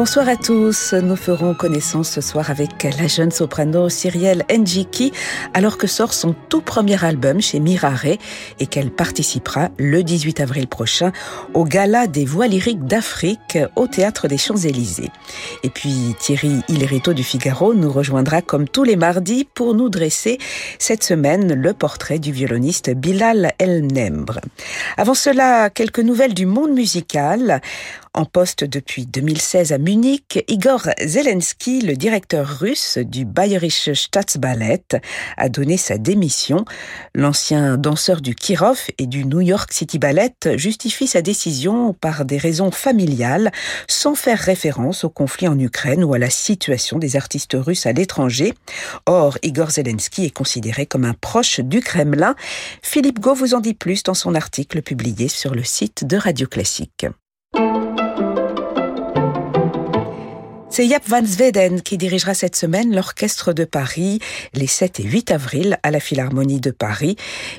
Bonsoir à tous. Nous ferons connaissance ce soir avec la jeune soprano Cyrielle Njiki alors que sort son tout premier album chez Mirare et qu'elle participera le 18 avril prochain au Gala des voix lyriques d'Afrique au Théâtre des Champs-Élysées. Et puis Thierry Hillerito du Figaro nous rejoindra comme tous les mardis pour nous dresser cette semaine le portrait du violoniste Bilal El Nembre. Avant cela, quelques nouvelles du monde musical. En poste depuis 2016 à Munich, Igor Zelensky, le directeur russe du Bayerische Staatsballet, a donné sa démission. L'ancien danseur du Kirov et du New York City Ballet justifie sa décision par des raisons familiales, sans faire référence au conflit en Ukraine ou à la situation des artistes russes à l'étranger. Or, Igor Zelensky est considéré comme un proche du Kremlin. Philippe Gau vous en dit plus dans son article publié sur le site de Radio Classique. C'est Jaap van Zweden qui dirigera cette semaine l'Orchestre de Paris les 7 et 8 avril à la Philharmonie de Paris.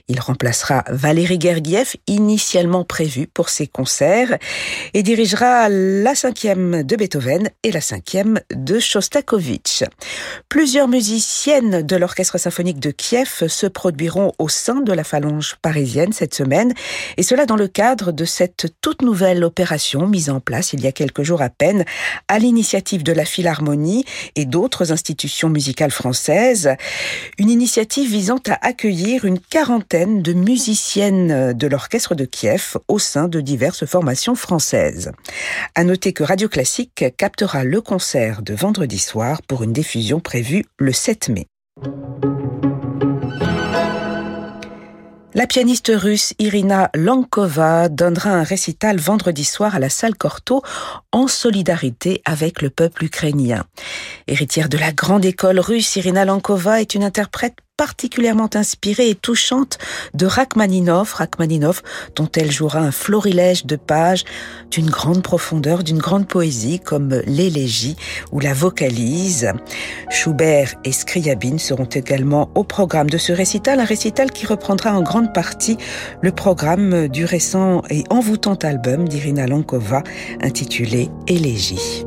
Il remplacera Valérie Gergiev, initialement prévu pour ses concerts, et dirigera la cinquième de Beethoven et la cinquième de Shostakovich. Plusieurs musiciennes de l'Orchestre symphonique de Kiev se produiront au sein de la phalange parisienne cette semaine, et cela dans le cadre de cette toute nouvelle opération mise en place il y a quelques jours à peine à l'initiative de la Philharmonie et d'autres institutions musicales françaises, une initiative visant à accueillir une quarantaine de musiciennes de l'orchestre de Kiev au sein de diverses formations françaises. À noter que Radio Classique captera le concert de vendredi soir pour une diffusion prévue le 7 mai. La pianiste russe Irina Lankova donnera un récital vendredi soir à la salle Cortot en solidarité avec le peuple ukrainien. Héritière de la grande école russe, Irina Lankova est une interprète particulièrement inspirée et touchante de Rachmaninov, Rachmaninov dont elle jouera un florilège de pages d'une grande profondeur, d'une grande poésie comme l'élégie ou la vocalise. Schubert et Scriabine seront également au programme de ce récital, un récital qui reprendra en grande partie le programme du récent et envoûtant album d'Irina Lankova intitulé Élégie.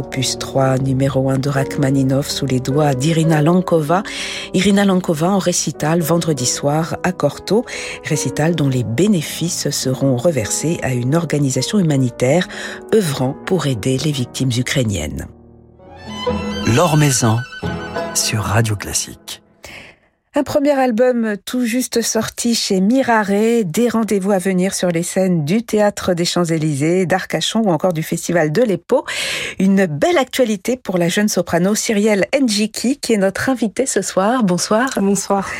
Opus 3, numéro 1 de Rachmaninov sous les doigts d'Irina Lankova. Irina Lankova en récital vendredi soir à Corto, récital dont les bénéfices seront reversés à une organisation humanitaire œuvrant pour aider les victimes ukrainiennes. L'Or Maison sur Radio Classique. Un premier album tout juste sorti chez Mirare, des rendez-vous à venir sur les scènes du Théâtre des Champs-Élysées, d'Arcachon ou encore du Festival de l'Epo. Une belle actualité pour la jeune soprano Cyrielle Njiki qui est notre invitée ce soir. Bonsoir. Bonsoir.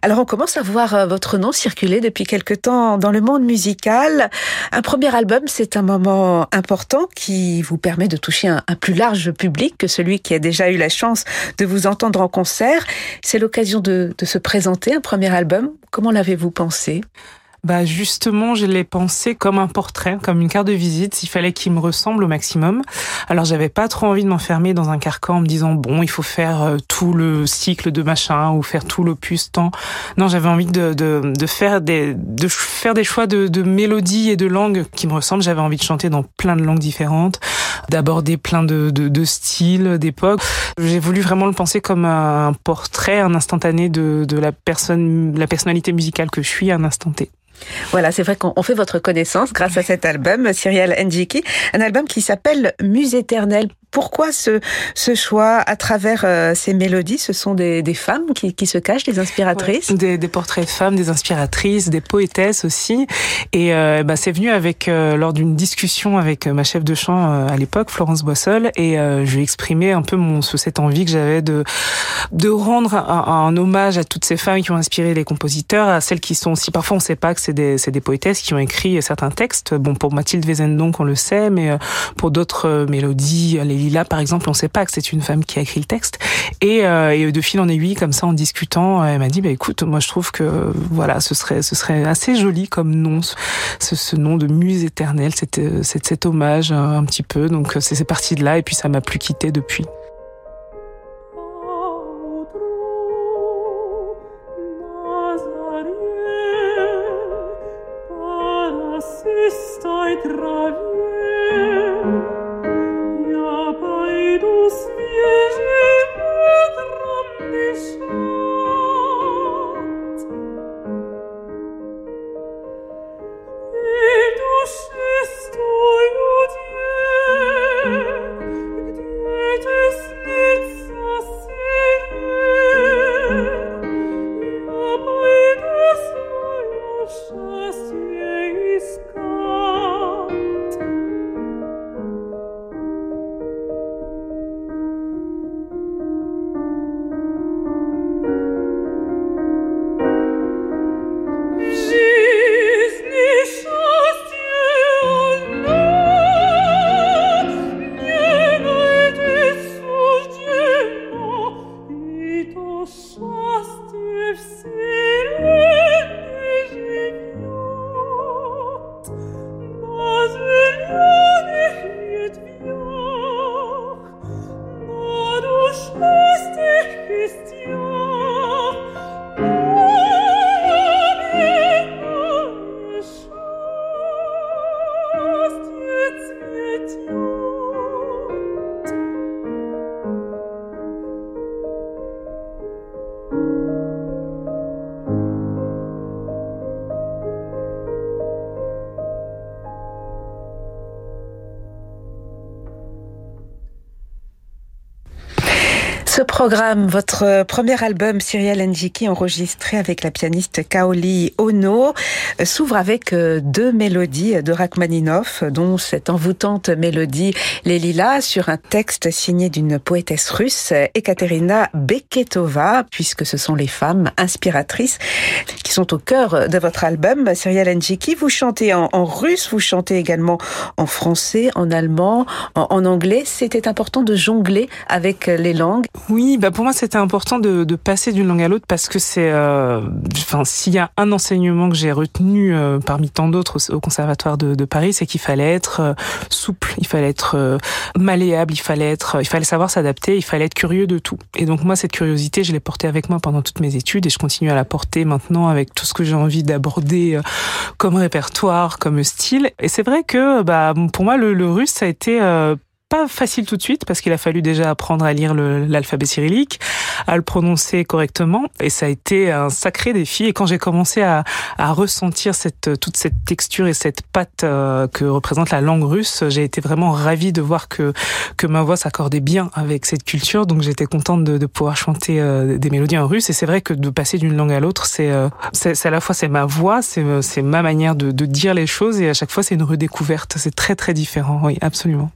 Alors on commence à voir euh, votre nom circuler depuis quelque temps dans le monde musical. Un premier album, c'est un moment important qui vous permet de toucher un, un plus large public que celui qui a déjà eu la chance de vous entendre en concert. C'est l'occasion de de, se présenter un premier album. Comment l'avez-vous pensé? Bah justement, je l'ai pensé comme un portrait, comme une carte de visite. Il fallait qu'il me ressemble au maximum. Alors j'avais pas trop envie de m'enfermer dans un carcan en me disant bon, il faut faire euh, tout le cycle de machin ou faire tout l'opus tant. Non, j'avais envie de, de, de, faire des de faire des choix de, de mélodies et de langues qui me ressemblent. J'avais envie de chanter dans plein de langues différentes, d'aborder plein de, de, de styles, d'époques. J'ai voulu vraiment le penser comme un portrait, un instantané de, de la personne, la personnalité musicale que je suis à un instant T. Voilà, c'est vrai qu'on fait votre connaissance grâce à cet album, Cyrielle Njiki, un album qui s'appelle Muse éternelle. Pourquoi ce, ce choix à travers euh, ces mélodies? Ce sont des, des femmes qui, qui, se cachent, des inspiratrices? Des, des, portraits de femmes, des inspiratrices, des poétesses aussi. Et euh, bah, c'est venu avec euh, lors d'une discussion avec ma chef de chant à l'époque, Florence Boissol, et je lui ai exprimé un peu mon, cette envie que j'avais de, de rendre un, un, hommage à toutes ces femmes qui ont inspiré les compositeurs, à celles qui sont aussi, parfois on ne sait pas que c'est des, poétesses qui ont écrit certains textes. Bon, pour Mathilde Wesendonck, on le sait, mais pour d'autres mélodies, les Là, par exemple, on ne sait pas que c'est une femme qui a écrit le texte. Et, euh, de fil en aiguille, comme ça, en discutant, elle m'a dit, bah écoute, moi je trouve que voilà, ce serait, assez joli comme nom, ce, nom de muse éternelle, c'est cet hommage un petit peu. Donc c'est parti de là, et puis ça m'a plus quitté depuis. Ce programme, votre premier album Cyrielle Njiki enregistré avec la pianiste Kaoli Ono euh, s'ouvre avec euh, deux mélodies de Rachmaninoff, dont cette envoûtante mélodie Les Lilas sur un texte signé d'une poétesse russe, Ekaterina Beketova, puisque ce sont les femmes inspiratrices qui sont au cœur de votre album Cyrielle Njiki. Vous chantez en, en, russe, vous chantez également en français, en allemand, en, en anglais. C'était important de jongler avec les langues. Oui, bah pour moi c'était important de, de passer d'une langue à l'autre parce que c'est, euh, enfin s'il y a un enseignement que j'ai retenu euh, parmi tant d'autres au, conservatoire de, de Paris, c'est qu'il fallait être euh, souple, il fallait être euh, malléable, il fallait être, il fallait savoir s'adapter, il fallait être curieux de tout. Et donc moi cette curiosité, je l'ai portée avec moi pendant toutes mes études et je continue à la porter maintenant avec tout ce que j'ai envie d'aborder comme répertoire, comme style. Et c'est vrai que bah pour moi le, le russe ça a été facile tout de suite parce qu'il a fallu déjà apprendre à lire l'alphabet cyrillique, à le prononcer correctement. Et ça a été un sacré défi. Et quand j'ai commencé à, ressentir toute cette texture et cette patte euh, que représente la langue russe, j'ai été vraiment ravie de voir que, ma voix s'accordait bien avec cette culture. Donc j'étais contente de, pouvoir chanter euh, des mélodies en russe. Et c'est vrai que de passer d'une langue à l'autre, c'est c'est à la fois c'est ma voix, c'est ma manière de, de dire les choses. Et à chaque fois, c'est une redécouverte. C'est très très différent. Oui, absolument.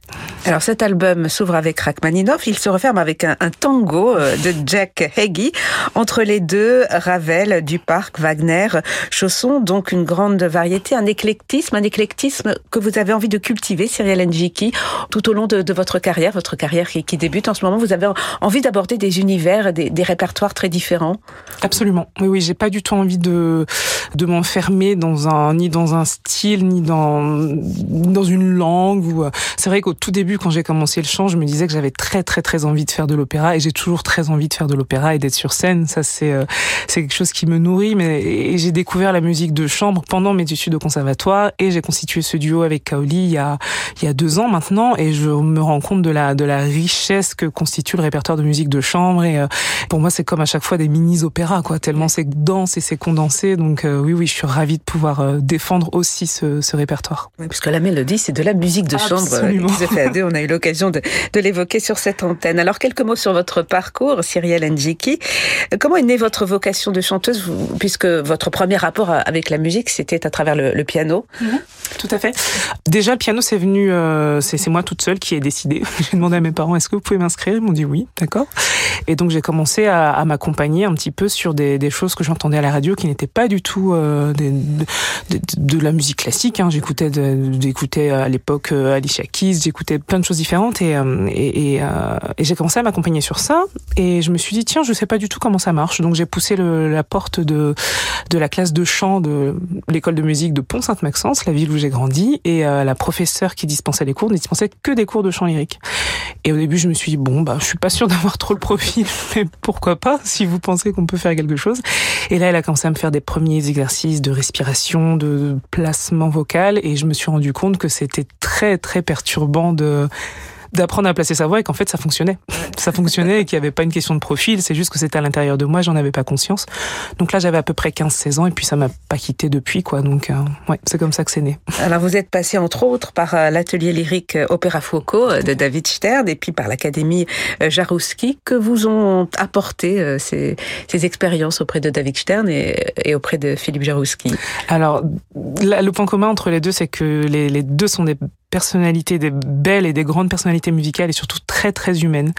Alors cet album s'ouvre avec Rachmaninoff. Il se referme avec un, tango de Jack Heggie. Entre les deux, Ravel, Duparc, Wagner, Chausson, donc une grande variété, un éclectisme, un éclectisme que vous avez envie de cultiver, Cyril Njiki, tout au long de, votre carrière, votre carrière qui, débute en ce moment. Vous avez envie d'aborder des univers, des, répertoires très différents? Absolument. Oui, oui, j'ai pas du tout envie de de m'enfermer dans un ni dans un style ni dans dans une langue. Ou c'est vrai qu'au tout début, quand j'ai commencé le chant, je me disais que j'avais très très très envie de faire de l'opéra et j'ai toujours très envie de faire de l'opéra et d'être sur scène. Ça c'est euh, c'est quelque chose qui me nourrit. Mais j'ai découvert la musique de chambre pendant mes études de conservatoire et j'ai constitué ce duo avec Kaoli il y a il y a deux ans maintenant et je me rends compte de la de la richesse que constitue le répertoire de musique de chambre et euh, pour moi c'est comme à chaque fois des mini opéras quoi tellement c'est dense et c'est condensé donc euh, oui oui je suis ravie de pouvoir défendre aussi ce, ce répertoire. Oui, puisque la mélodie c'est de la musique de Absolument. chambre. on a eu l'occasion de, l'évoquer sur cette antenne. Alors quelques mots sur votre parcours, Cyrielle Njiki. Comment est née votre vocation de chanteuse, puisque votre premier rapport avec la musique, c'était à travers le, piano? Mmh. Tout à fait. Déjà, le piano, c'est venu, euh, c'est moi toute seule qui ai décidé. j'ai demandé à mes parents, est-ce que vous pouvez m'inscrire? Ils m'ont dit oui, d'accord. Et donc, j'ai commencé à, m'accompagner un petit peu sur des, choses que j'entendais à la radio qui n'étaient pas du tout euh, de, la musique classique. Hein. J'écoutais j'écoutais à l'époque euh, Alicia Keys, j'écoutais plein de choses différentes et, euh, et, et, euh, et j'ai commencé à m'accompagner sur ça. Et je me suis dit, tiens, je sais pas du tout comment ça marche. Donc, j'ai poussé le, la porte de, de la classe de chant de l'école de musique de Pont-Sainte-Maxence, la ville où j'ai grandi et euh, la professeure qui dispensait les cours ne dispensait que des cours de chant lyrique. Et au début, je me suis dit bon bah je suis pas sûre d'avoir trop le profil, mais pourquoi pas si vous pensez qu'on peut faire quelque chose. Et là, elle a commencé à me faire des premiers exercices de respiration, de placement vocal et je me suis rendu compte que c'était très très perturbant de d'apprendre à placer sa voix et qu'en fait ça fonctionnait. Ça fonctionnait et qu'il n'y avait pas une question de profil, c'est juste que c'était à l'intérieur de moi, j'en avais pas conscience. Donc là j'avais à peu près 15-16 ans et puis ça m'a pas quitté depuis quoi. Donc euh, ouais, c'est comme ça que c'est né. Alors vous êtes passé entre autres par euh, l'atelier lyrique euh, Opéra Foucault de David Stern et puis par l'académie Jarouski que vous ont apporté ces, ces expériences auprès de David Stern et, et auprès de Philippe Jarouski. Alors là, le point commun entre les deux c'est que les, les deux sont des personnalités, des belles et des grandes personnalités musicales et surtout très très humaines.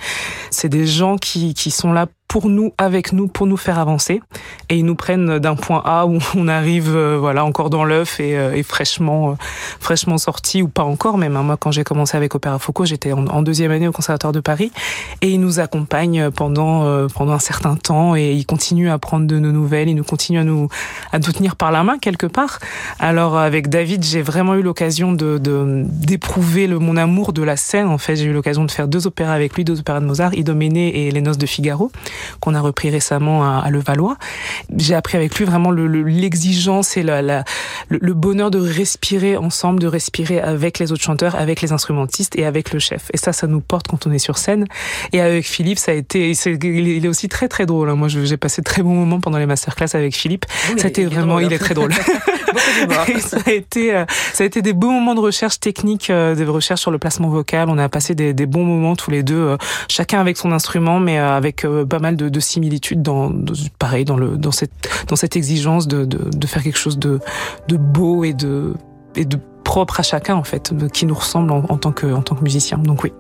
C'est des gens qui, qui sont là pour nous, avec nous, pour nous faire avancer. Et ils nous prennent d'un point A où on arrive, euh, voilà, encore dans l'œuf et, euh, et, fraîchement, euh, fraîchement sorti ou pas encore même. Hein. Moi, quand j'ai commencé avec Opéra Foucault, j'étais en, deuxième année au Conservatoire de Paris et ils nous accompagnent pendant euh, pendant un certain temps et ils continuent à prendre de nos nouvelles, ils nous continuent à nous à nous tenir par la main quelque part. Alors avec David, j'ai vraiment eu l'occasion de d'éprouver le mon amour de la scène. En fait, j'ai eu l'occasion de faire deux opéras avec lui, deux opéras de Mozart, Idoménée et Les Noces de Figaro qu'on a repris récemment à, à Levallois. J'ai appris avec lui vraiment l'exigence le, et la, la, le, le, bonheur de respirer ensemble, de respirer avec les autres chanteurs, avec les instrumentistes et avec le chef. Et ça, ça nous porte quand on est sur scène. Et avec Philippe, ça a été, est, il est aussi très très drôle. Hein. Moi, j'ai passé de très bons moments pendant les masterclass avec Philippe. Oui, ça a été vraiment, drôle, il est très drôle. ça a été, euh, ça a été des beaux moments de recherche technique, euh, de recherche sur le placement vocal. On a passé des, des bons moments tous les deux, euh, chacun avec son instrument, mais avec pas mal de, de similitudes dans, dans, pareil, dans le, dans cette, dans cette exigence de, de, de faire quelque chose de, de beau et de, et de propre à chacun, en fait, qui nous ressemble en, tant, que, en tant que musicien. Donc oui.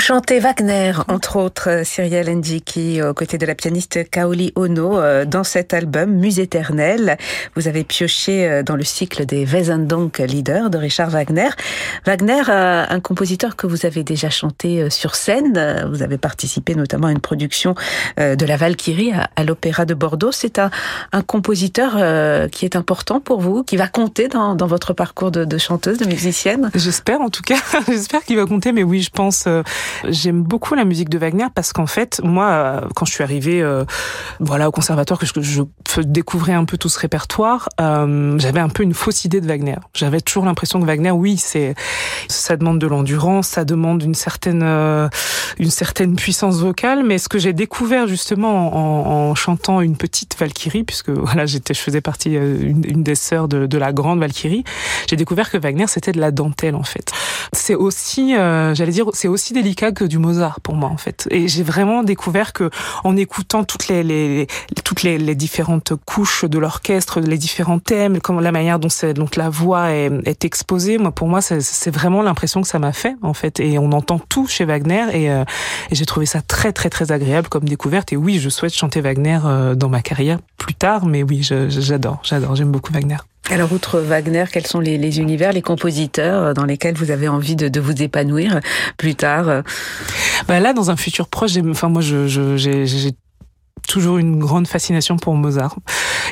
Chantez Wagner, entre autres, Cyrielle Ndjiki, aux côtés de la pianiste Kaoli Ono, euh, dans cet album Muse éternelle. Vous avez pioché euh, dans le cycle des Wesendonck Lieder de Richard Wagner. Wagner, euh, un compositeur que vous avez déjà chanté sur scène. Vous avez participé notamment à une production de la Valkyrie à, l'Opéra de Bordeaux. C'est un, compositeur qui est important pour vous, qui va compter dans, votre parcours de, chanteuse, de musicienne? J'espère en tout cas. J'espère qu'il va compter, mais oui, je pense J'aime beaucoup la musique de Wagner parce qu'en fait, moi, euh, quand je suis arrivée, euh, voilà, au conservatoire, que je, je découvrais un peu tout ce répertoire, euh, j'avais un peu une fausse idée de Wagner. J'avais toujours l'impression que Wagner, oui, c'est, ça demande de l'endurance, ça demande une certaine, euh, une certaine puissance vocale. Mais ce que j'ai découvert justement en, en, chantant une petite Valkyrie, puisque voilà, j'étais, je faisais partie une, une des sœurs de, de, la grande Valkyrie, j'ai découvert que Wagner c'était de la dentelle en fait. C'est aussi, j'allais dire, c'est aussi délicat que du Mozart pour moi en fait. Et j'ai vraiment découvert que en écoutant toutes les, toutes les, différentes couches de l'orchestre, les différents thèmes, comment la manière dont, donc la voix est, exposée, moi pour moi c'est vraiment l'impression que ça m'a fait en fait. Et on entend tout chez Wagner et, euh, j'ai trouvé ça très très très agréable comme découverte. Et oui, je souhaite chanter Wagner euh, dans ma carrière plus tard, mais oui, j'adore, j'adore, j'aime beaucoup Wagner. Alors, outre Wagner, quels sont les, univers, les compositeurs euh, dans lesquels vous avez envie de, vous épanouir plus tard bah Là, dans un futur proche, enfin moi, j'ai je, toujours une grande fascination pour Mozart.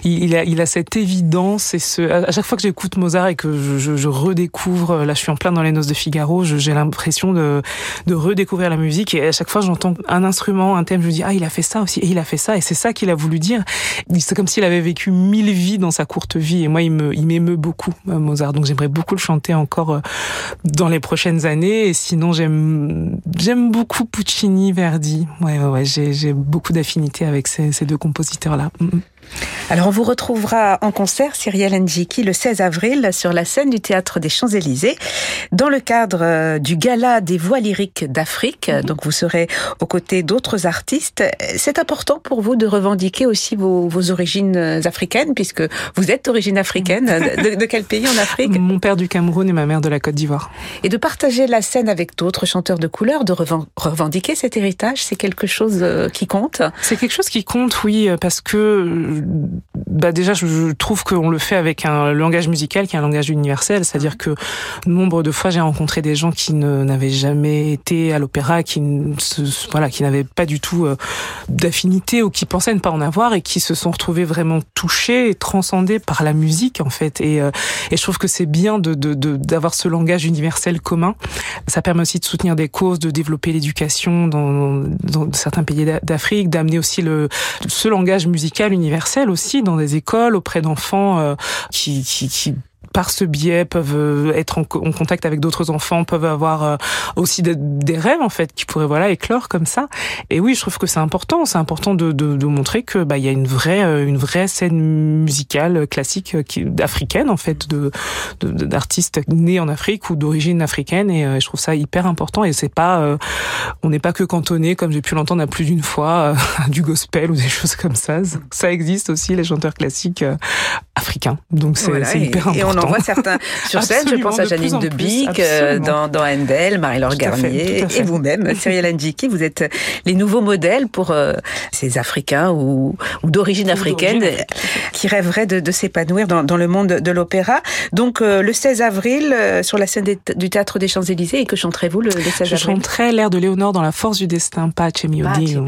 Il, a, il a cette évidence et ce, à chaque fois que j'écoute Mozart et que je, je, je, redécouvre, là je suis en plein dans les noces de Figaro, j'ai l'impression de, de redécouvrir la musique et à chaque fois j'entends un instrument, un thème, je me dis ah il a fait ça aussi et il a fait ça et c'est ça qu'il a voulu dire. C'est comme s'il avait vécu mille vies dans sa courte vie et moi il me, il m'émeut beaucoup euh, Mozart donc j'aimerais beaucoup le chanter encore euh, dans les prochaines années et sinon j'aime beaucoup Puccini, Verdi. Ouais ouais, ouais j'ai beaucoup d'affinité avec ces, deux compositeurs-là. Mm, mm. Alors on vous retrouvera en concert, Cyrielle Ndjiki, le 16 avril sur la scène du Théâtre des Champs-Élysées, dans le cadre euh, du Gala des voix lyriques d'Afrique. -hmm. Donc vous serez aux côtés d'autres artistes. C'est important pour vous de revendiquer aussi vos, vos, origines africaines, puisque vous êtes d'origine africaine. De, de, quel pays en Afrique? Mon père du Cameroun et ma mère de la Côte d'Ivoire. Et de partager la scène avec d'autres chanteurs de couleur, de revendiquer cet héritage, c'est quelque chose euh, qui compte? C'est quelque chose qui compte, oui, parce que bah déjà, je trouve qu'on le fait avec un langage musical qui est un langage universel, c'est-à-dire que nombre de fois j'ai rencontré des gens qui n'avaient jamais été à l'opéra, qui ne voilà, qui n'avaient pas du tout euh, d'affinité ou qui pensaient ne pas en avoir et qui se sont retrouvés vraiment touchés et transcendés par la musique en fait. Et, euh, et je trouve que c'est bien de d'avoir de, ce langage universel commun. Ça permet aussi de soutenir des causes, de développer l'éducation dans, dans certains pays d'Afrique, d'amener aussi le ce langage musical universel aussi dans des écoles auprès d'enfants euh, qui, qui, qui par ce biais peuvent euh, être en, en contact avec d'autres enfants, peuvent avoir euh, aussi de, des rêves en fait qui pourraient voilà éclore comme ça. Et oui, je trouve que c'est important, c'est important de, de, de, montrer que bah il y a une vraie euh, une vraie scène musicale classique qui africaine en fait de d'artistes nés en Afrique ou d'origine africaine et je trouve ça hyper important et c'est pas euh, on n'est pas que cantonné comme j'ai pu l'entendre à plus d'une fois du gospel ou des choses comme ça. Ça existe aussi les chanteurs classiques africains. Donc c'est hyper important. Et on en voit certains sur scène. je pense à Janine de Bic dans, dans Handel, Marie-Laure Garnier et vous-même, Cyril Ndjiki. Vous êtes les nouveaux modèles pour ces Africains ou, ou d'origine africaine qui rêveraient de, de s'épanouir dans, dans, le monde de l'opéra. Donc le 16 avril, sur la scène du Théâtre des Champs-Élysées, et que chanterez-vous le, le 16 avril? Je chanterai l'air de Léonore dans La force du destin, Pace mio Dio.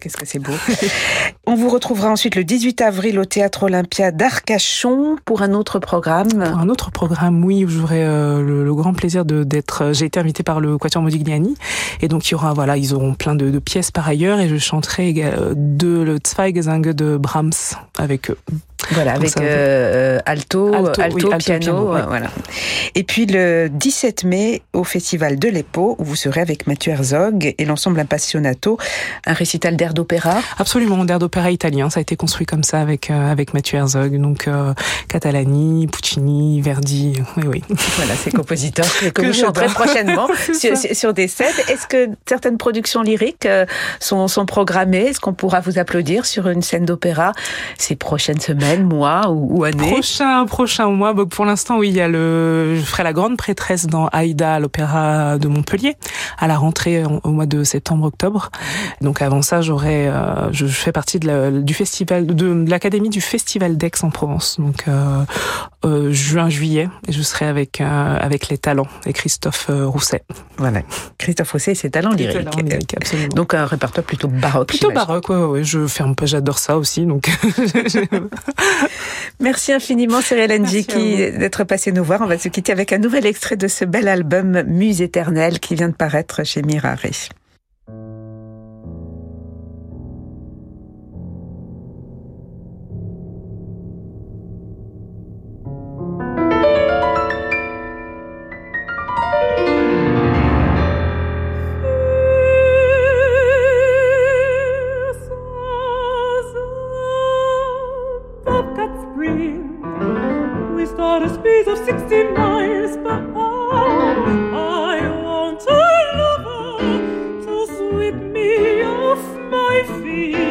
Qu'est-ce que c'est beau. On vous retrouvera ensuite le 18 avril au Théâtre Olympia d'Arcachon pour un autre programme. Pour un autre programme, oui, où j'aurai euh, le, grand plaisir d'être. Euh, j'ai été invité par le Quatuor Modigliani, et donc il y aura, voilà, ils auront plein de, de pièces par ailleurs, et je chanterai euh, de le Zweiggesang de Brahms avec eux. Voilà, avec euh, alto, alto, piano, voilà. Et puis le 17 mai au Festival de l'Epo, où vous serez avec Mathieu Herzog et l'ensemble Impassionato, un récital d'air d'opéra. Absolument, d'air d'opéra italien. Ça a été construit comme ça avec euh, avec Mathieu Herzog, donc euh, Catalani, Puccini, Verdi. Oui, oui. Voilà, ces compositeurs que, vous chanterez prochainement sur, sur, des scènes. Est-ce que certaines productions lyriques sont, sont programmées? Est-ce qu'on pourra vous applaudir sur une scène d'opéra ces prochaines semaines? Mois ou, année Prochain, prochain mois. pour l'instant, oui, il y a le, je ferai la grande prêtresse dans Aïda à l'Opéra de Montpellier à la rentrée au mois de septembre-octobre. Donc avant ça, j'aurai, euh, je fais partie de la, du festival, de, l'académie du festival d'Aix-en-Provence. Donc euh, euh, juin-juillet, et je serai avec euh, avec les talents et Christophe euh, Rousset. Voilà, Christophe Rousset et ses talents lyriques. absolument. Donc un répertoire plutôt baroque. Plutôt baroque, ouais, ouais. Je un peu, j'adore ça aussi, donc. Merci infiniment Cyril Ndjiki d'être passé nous voir. On va se quitter avec un nouvel extrait de ce bel album Muse éternelle qui vient de paraître chez Mirare. with me off my feet.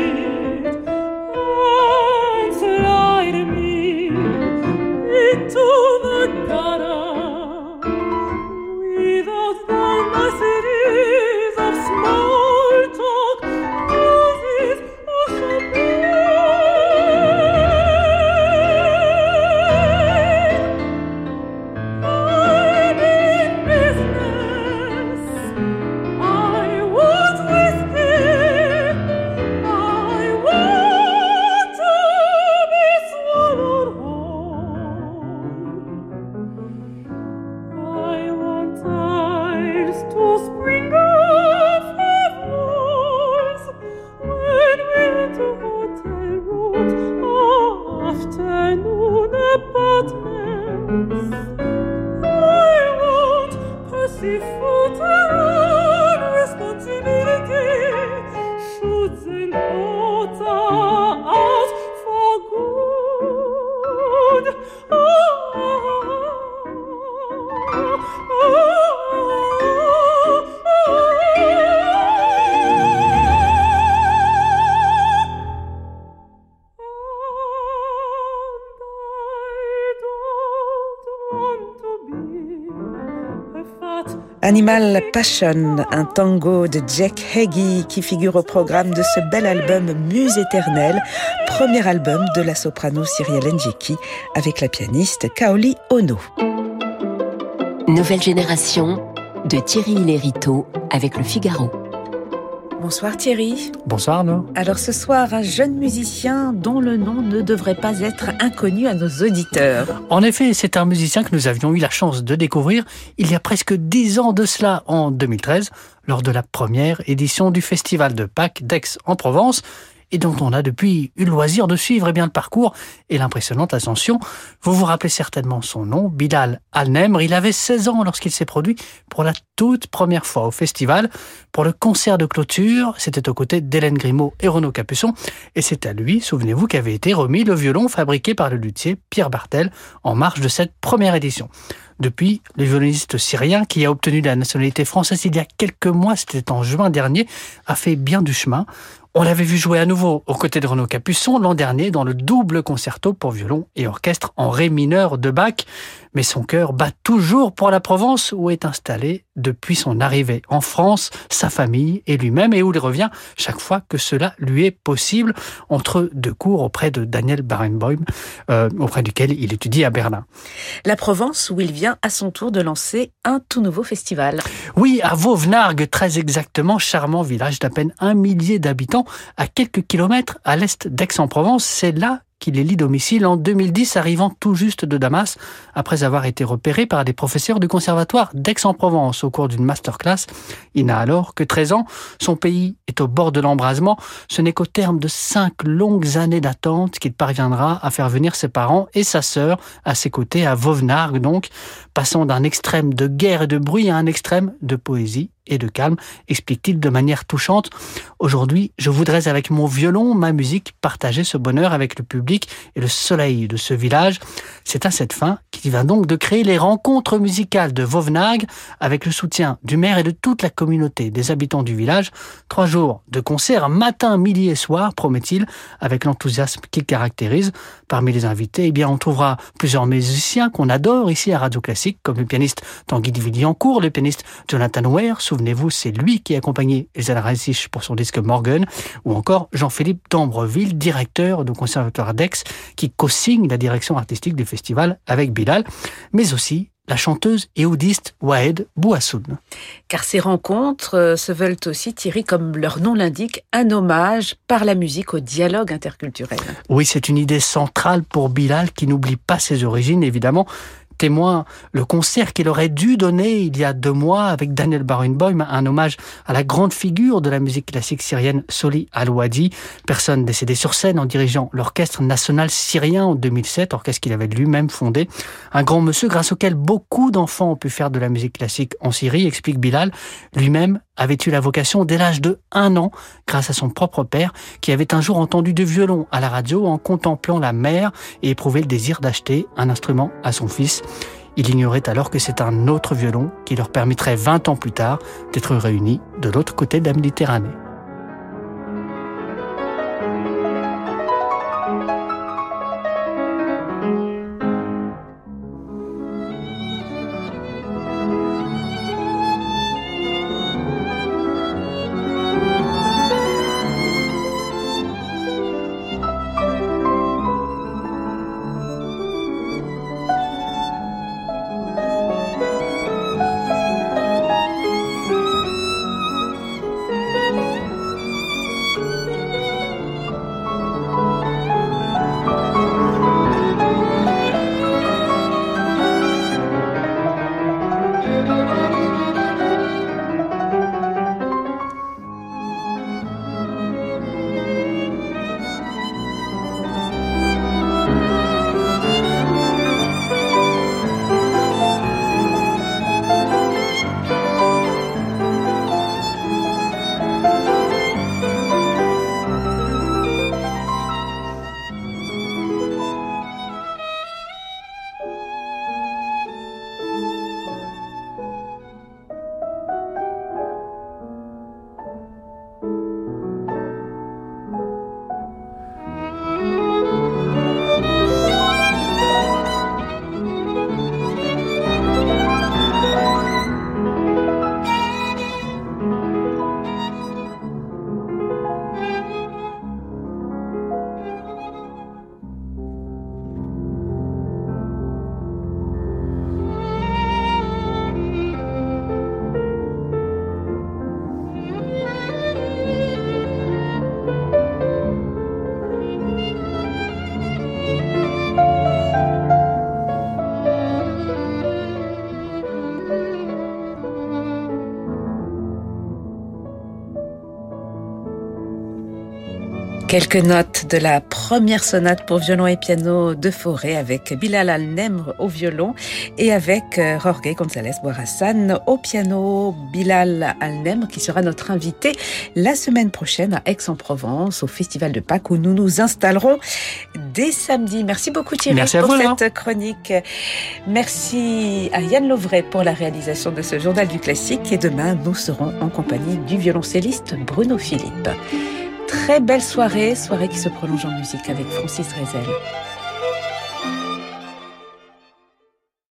foot Animal Passion, un tango de Jack Heggie qui figure au programme de ce bel album Muse éternelle, premier album de la soprano Cyrielle Njiki avec la pianiste Kaoli Ono. Nouvelle génération de Thierry Lériteau avec le Figaro. Bonsoir Thierry. Bonsoir Arnaud. Alors ce soir, un jeune musicien dont le nom ne devrait pas être inconnu à nos auditeurs. En effet, c'est un musicien que nous avions eu la chance de découvrir il y a presque dix ans de cela, en 2013, lors de la première édition du Festival de Pâques d'Aix en Provence et dont on a depuis eu le loisir de suivre eh bien, le parcours et l'impressionnante ascension. Vous vous rappelez certainement son nom, Bilal Al-Nemr. Il avait 16 ans lorsqu'il s'est produit pour la toute première fois au festival. Pour le concert de clôture, c'était aux côtés d'Hélène Grimaud et Renaud Capuçon. Et c'est à lui, souvenez-vous, qu'avait été remis le violon fabriqué par le luthier Pierre Bartel en marge de cette première édition. Depuis, le violoniste syrien, qui a obtenu la nationalité française il y a quelques mois, c'était en juin dernier, a fait bien du chemin. On l'avait vu jouer à nouveau aux côtés de Renaud Capuçon l'an dernier dans le double concerto pour violon et orchestre en ré mineur de Bach mais son cœur bat toujours pour la Provence où est installé depuis son arrivée en France, sa famille et lui-même, et où il revient chaque fois que cela lui est possible, entre deux cours auprès de Daniel Barenboim, euh, auprès duquel il étudie à Berlin. La Provence où il vient à son tour de lancer un tout nouveau festival. Oui, à Vauvenargues, très exactement, charmant village d'à peine un millier d'habitants, à quelques kilomètres à l'est d'Aix-en-Provence. C'est là qu'il élit domicile en 2010, arrivant tout juste de Damas, après avoir été repéré par des professeurs du conservatoire d'Aix-en-Provence au cours d'une masterclass. Il n'a alors que 13 ans. Son pays est au bord de l'embrasement. Ce n'est qu'au terme de cinq longues années d'attente qu'il parviendra à faire venir ses parents et sa sœur à ses côtés à Vauvenargues, donc, passant d'un extrême de guerre et de bruit à un extrême de poésie et de calme, explique-t-il de manière touchante. Aujourd'hui, je voudrais avec mon violon, ma musique, partager ce bonheur avec le public et le soleil de ce village. C'est à cette fin qu'il va donc de créer les rencontres musicales de Vauvenag avec le soutien du maire et de toute la communauté des habitants du village. Trois jours de concerts matin, midi et soir, promet-il, avec l'enthousiasme qu'il caractérise. Parmi les invités, eh bien, on trouvera plusieurs musiciens qu'on adore ici à Radio Classique, comme le pianiste Tanguy Villiancourt, le pianiste Jonathan Ware, Souvenez-vous, c'est lui qui a accompagné Elsa Reisich pour son disque Morgan, ou encore Jean-Philippe d'Ambreville, directeur du Conservatoire d'Aix, qui co-signe la direction artistique du festival avec Bilal, mais aussi la chanteuse et oudiste Wahed Bouassoun. Car ces rencontres euh, se veulent aussi, Thierry, comme leur nom l'indique, un hommage par la musique au dialogue interculturel. Oui, c'est une idée centrale pour Bilal qui n'oublie pas ses origines, évidemment, témoin le concert qu'il aurait dû donner il y a deux mois avec Daniel Barenboim, un hommage à la grande figure de la musique classique syrienne Soli Al-Wadi, personne décédée sur scène en dirigeant l'Orchestre national syrien en 2007, orchestre qu'il avait lui-même fondé. Un grand monsieur grâce auquel beaucoup d'enfants ont pu faire de la musique classique en Syrie, explique Bilal. Lui-même avait eu la vocation dès l'âge de un an, grâce à son propre père, qui avait un jour entendu du violon à la radio en contemplant la mer et éprouvé le désir d'acheter un instrument à son fils. Il ignorait alors que c'est un autre violon qui leur permettrait 20 ans plus tard d'être réunis de l'autre côté de la Méditerranée. Quelques notes de la première sonate pour violon et piano de Forêt avec Bilal Al-Nemr au violon et avec euh, Jorge González Boirassan au piano. Bilal Al-Nemr qui sera notre invité la semaine prochaine à Aix-en-Provence au Festival de Pâques où nous nous installerons dès samedi. Merci beaucoup Thierry pour cette chronique. Merci à Yann Lovray pour la réalisation de ce journal du classique et demain nous serons en compagnie du violoncelliste Bruno Philippe. Très belle soirée, soirée qui se prolonge en musique avec Francis Drezel.